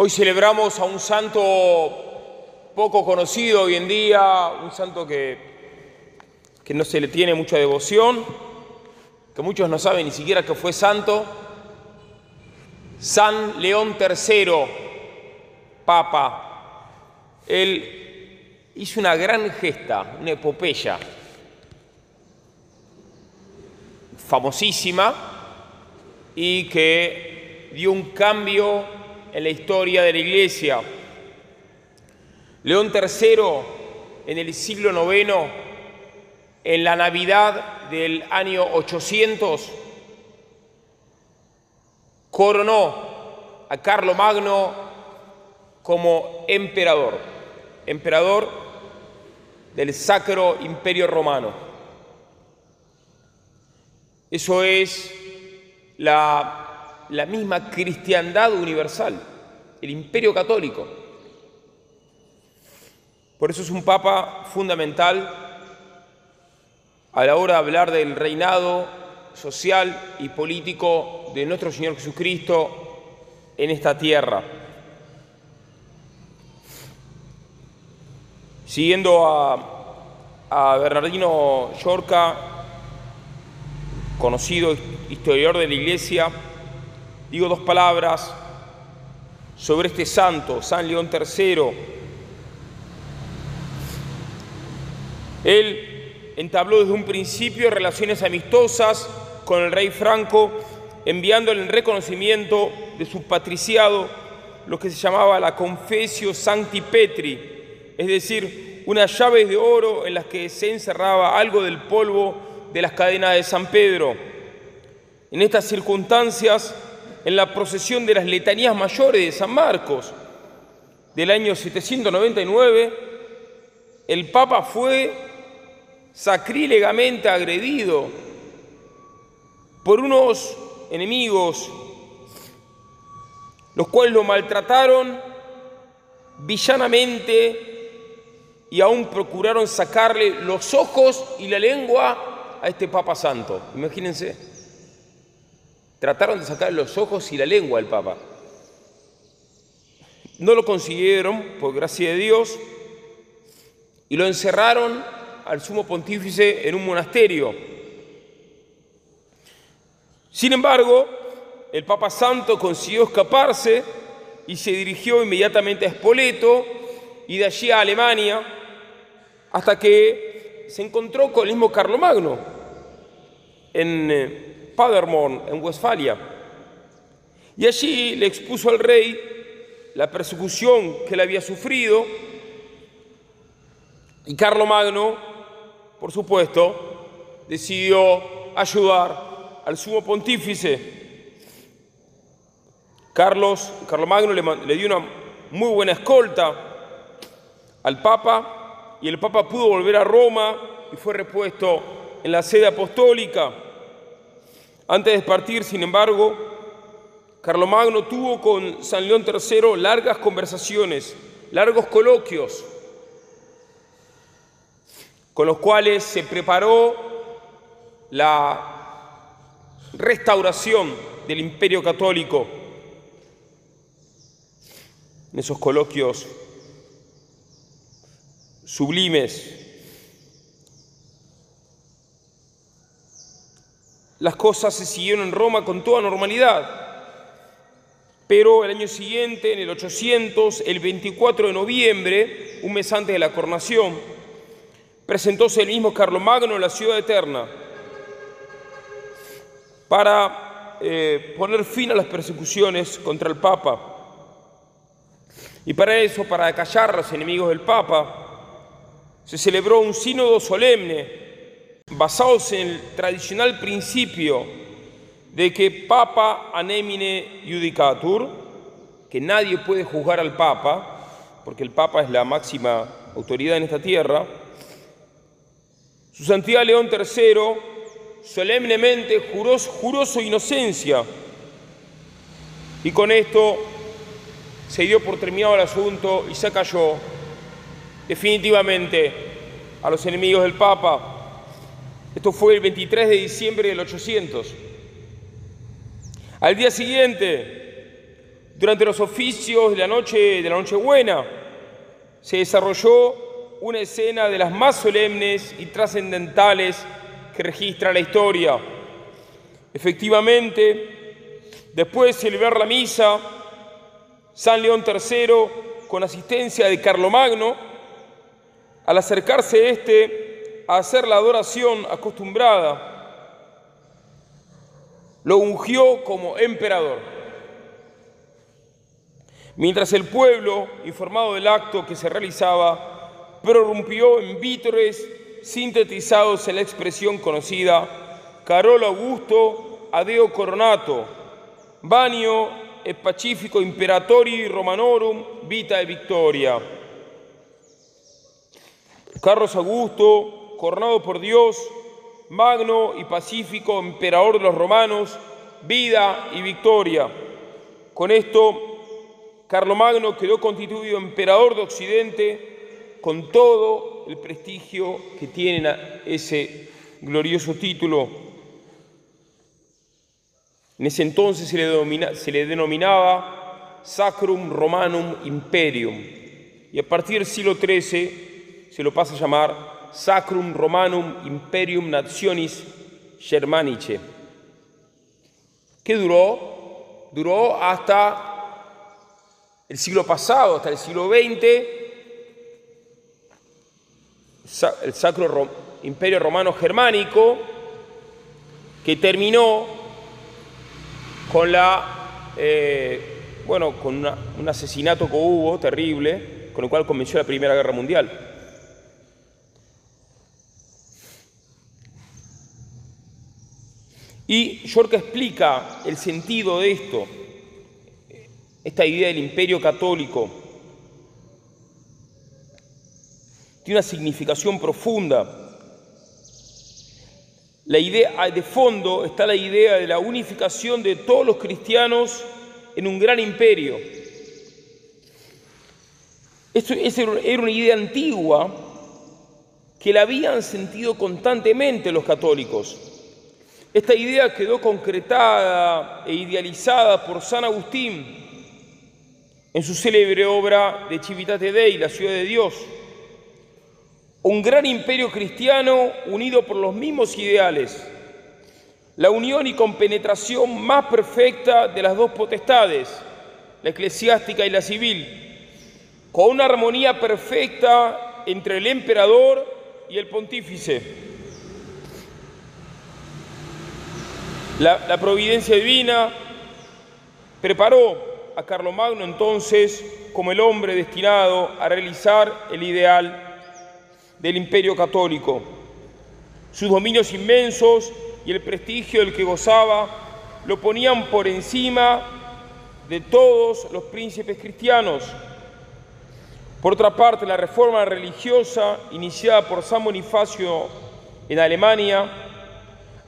Hoy celebramos a un santo poco conocido hoy en día, un santo que, que no se le tiene mucha devoción, que muchos no saben ni siquiera que fue santo, San León III, Papa. Él hizo una gran gesta, una epopeya famosísima y que dio un cambio en la historia de la Iglesia. León III, en el siglo IX, en la Navidad del año 800, coronó a Carlo Magno como emperador, emperador del Sacro Imperio Romano. Eso es la, la misma cristiandad universal, el imperio católico. Por eso es un papa fundamental a la hora de hablar del reinado social y político de nuestro Señor Jesucristo en esta tierra. Siguiendo a, Bernardino Llorca, conocido historiador de la Iglesia, digo dos palabras sobre este santo, San León III. Él entabló desde un principio relaciones amistosas con el rey Franco, enviándole en reconocimiento de su patriciado lo que se llamaba la Confesio Sancti Petri, es decir, unas llaves de oro en las que se encerraba algo del polvo de las cadenas de San Pedro. En estas circunstancias, en la procesión de las letanías mayores de San Marcos del año 799, el Papa fue sacrílegamente agredido por unos enemigos, los cuales lo maltrataron villanamente y aún procuraron sacarle los ojos y la lengua a este Papa Santo. Imagínense. Trataron de sacarle los ojos y la lengua al Papa. No lo consiguieron, por gracia de Dios, y lo encerraron al sumo pontífice en un monasterio. Sin embargo, el Papa Santo consiguió escaparse y se dirigió inmediatamente a Spoleto y de allí a Alemania hasta que se encontró con el mismo Carlomagno en Paderborn, en Westfalia. Y allí le expuso al rey la persecución que él había sufrido y Carlomagno, por supuesto, decidió ayudar al sumo pontífice. Carlos, Carlomagno le, le dio una muy buena escolta al Papa y el Papa pudo volver a Roma y fue repuesto en la sede apostólica. Antes de partir, sin embargo, Carlomagno tuvo con San León III largas conversaciones, largos coloquios, con los cuales se preparó la restauración del imperio católico. En esos coloquios sublimes, las cosas se siguieron en Roma con toda normalidad. Pero el año siguiente, en el 800, el 24 de noviembre, un mes antes de la coronación, presentóse el mismo Carlomagno en la ciudad eterna para eh, poner fin a las persecuciones contra el Papa. Y para eso, para acallar a los enemigos del Papa, se celebró un sínodo solemne basados en el tradicional principio de que Papa anemine judicatur, que nadie puede juzgar al Papa, porque el Papa es la máxima autoridad en esta tierra, su Santidad León III solemnemente juró, su inocencia y con esto se dio por terminado el asunto y se cayó definitivamente a los enemigos del Papa. Esto fue el 23 de diciembre del 800. Al día siguiente, Durante los oficios de la noche de la Nochebuena se desarrolló una escena de las más solemnes y trascendentales que registra la historia. Efectivamente, después de celebrar la misa, San León III, con asistencia de Carlomagno, al acercarse éste a hacer la adoración acostumbrada, lo ungió como emperador. Mientras el pueblo, informado del acto que se realizaba, prorrumpió en vítores sintetizados en la expresión conocida Carolo Augusto Adeo Coronato, Banio e Pacifico Imperatori Romanorum Vita e Victoria. Carlos Augusto, coronado por Dios, magno y pacífico emperador de los romanos, vida y victoria. Con esto, Carlomagno quedó constituido emperador de Occidente con todo el prestigio que tiene ese glorioso título. En ese entonces se le, se le denominaba Sacrum Romanum Imperium y a partir del siglo XIII se lo pasa a llamar Sacrum Romanum Imperium Nationis Germanice, que duró, duró hasta el siglo pasado, hasta el siglo XX, el Sacro Imperio Romano Germánico, que terminó con la, eh, bueno, con un asesinato que hubo terrible, con el cual comenzó la Primera Guerra Mundial. Y York explica el sentido de esto, esta idea del imperio católico. Tiene una significación profunda. La idea de fondo está la idea de la unificación de todos los cristianos en un gran imperio. Esto era una idea antigua que la habían sentido constantemente los católicos. Esta idea quedó concretada e idealizada por San Agustín en su célebre obra de Civitate Dei, la ciudad de Dios. Un gran imperio cristiano unido por los mismos ideales, la unión y compenetración más perfecta de las dos potestades, la eclesiástica y la civil, con una armonía perfecta entre el emperador y el pontífice La, providencia divina preparó a Carlomagno entonces como el hombre destinado a realizar el ideal del imperio católico. Sus dominios inmensos y el prestigio del que gozaba lo ponían por encima de todos los príncipes cristianos. Por otra parte, la reforma religiosa iniciada por San Bonifacio en Alemania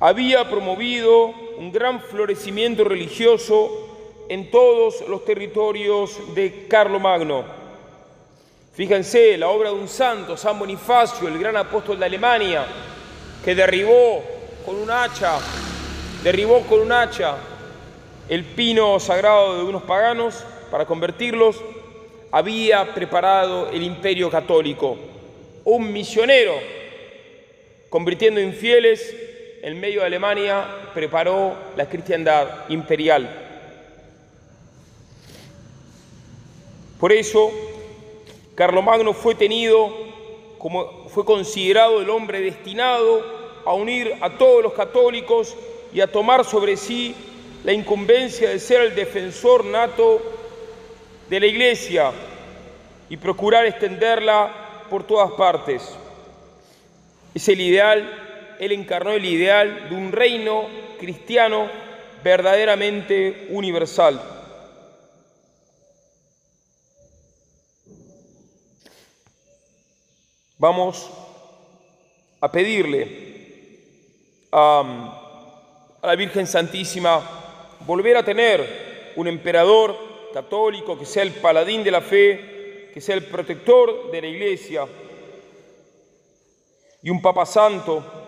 había promovido un gran florecimiento religioso en todos los territorios de Carlomagno. Fíjense, la obra de un santo, San Bonifacio, el gran apóstol de Alemania, que derribó con un hacha, derribó con un hacha el pino sagrado de unos paganos para convertirlos, había preparado el imperio católico. Un misionero, convirtiendo infieles en medio de Alemania, preparó la cristiandad imperial. Por eso, Carlomagno fue tenido como fue considerado el hombre destinado a unir a todos los católicos y a tomar sobre sí la incumbencia de ser el defensor nato de la Iglesia y procurar extenderla por todas partes. Es el ideal él encarnó el ideal de un reino cristiano verdaderamente universal. Vamos a pedirle a, la Virgen Santísima volver a tener un emperador católico que sea el paladín de la fe, que sea el protector de la iglesia, y un Papa Santo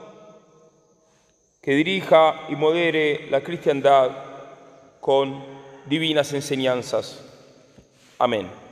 que dirija y modere la cristiandad con divinas enseñanzas. Amén.